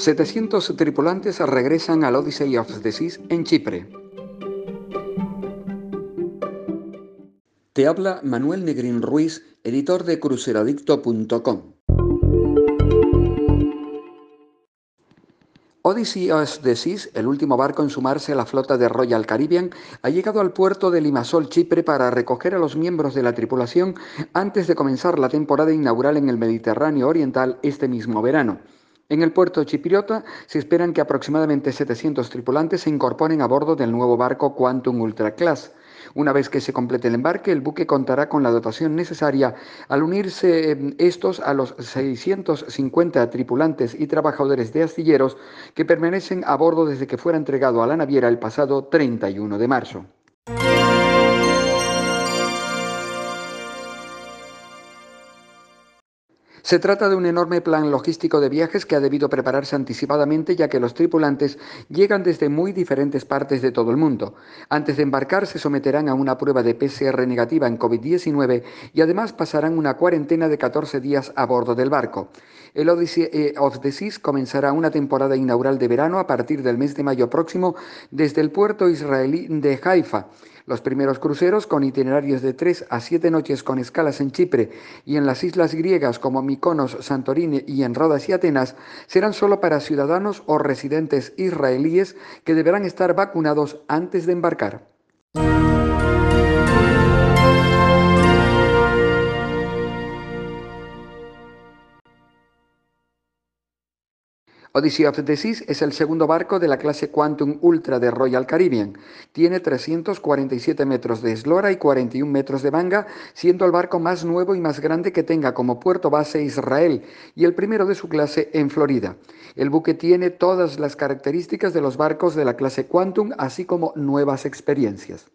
700 tripulantes regresan al Odyssey of the Seas en Chipre. Te habla Manuel Negrín Ruiz, editor de cruceradicto.com. Odyssey of the Seas, el último barco en sumarse a la flota de Royal Caribbean, ha llegado al puerto de Limassol, Chipre, para recoger a los miembros de la tripulación antes de comenzar la temporada inaugural en el Mediterráneo Oriental este mismo verano. En el puerto chipriota se esperan que aproximadamente 700 tripulantes se incorporen a bordo del nuevo barco Quantum Ultra Class. Una vez que se complete el embarque, el buque contará con la dotación necesaria al unirse eh, estos a los 650 tripulantes y trabajadores de astilleros que permanecen a bordo desde que fuera entregado a la naviera el pasado 31 de marzo. Se trata de un enorme plan logístico de viajes que ha debido prepararse anticipadamente ya que los tripulantes llegan desde muy diferentes partes de todo el mundo. Antes de embarcar se someterán a una prueba de PCR negativa en COVID-19 y además pasarán una cuarentena de 14 días a bordo del barco. El Odyssey eh, of the Seas comenzará una temporada inaugural de verano a partir del mes de mayo próximo desde el puerto israelí de Haifa. Los primeros cruceros, con itinerarios de 3 a 7 noches con escalas en Chipre y en las islas griegas como Mykonos, Santorini y en Rodas y Atenas, serán solo para ciudadanos o residentes israelíes que deberán estar vacunados antes de embarcar. Odyssey of the Seas es el segundo barco de la clase Quantum Ultra de Royal Caribbean. Tiene 347 metros de eslora y 41 metros de manga, siendo el barco más nuevo y más grande que tenga como puerto base Israel y el primero de su clase en Florida. El buque tiene todas las características de los barcos de la clase Quantum, así como nuevas experiencias.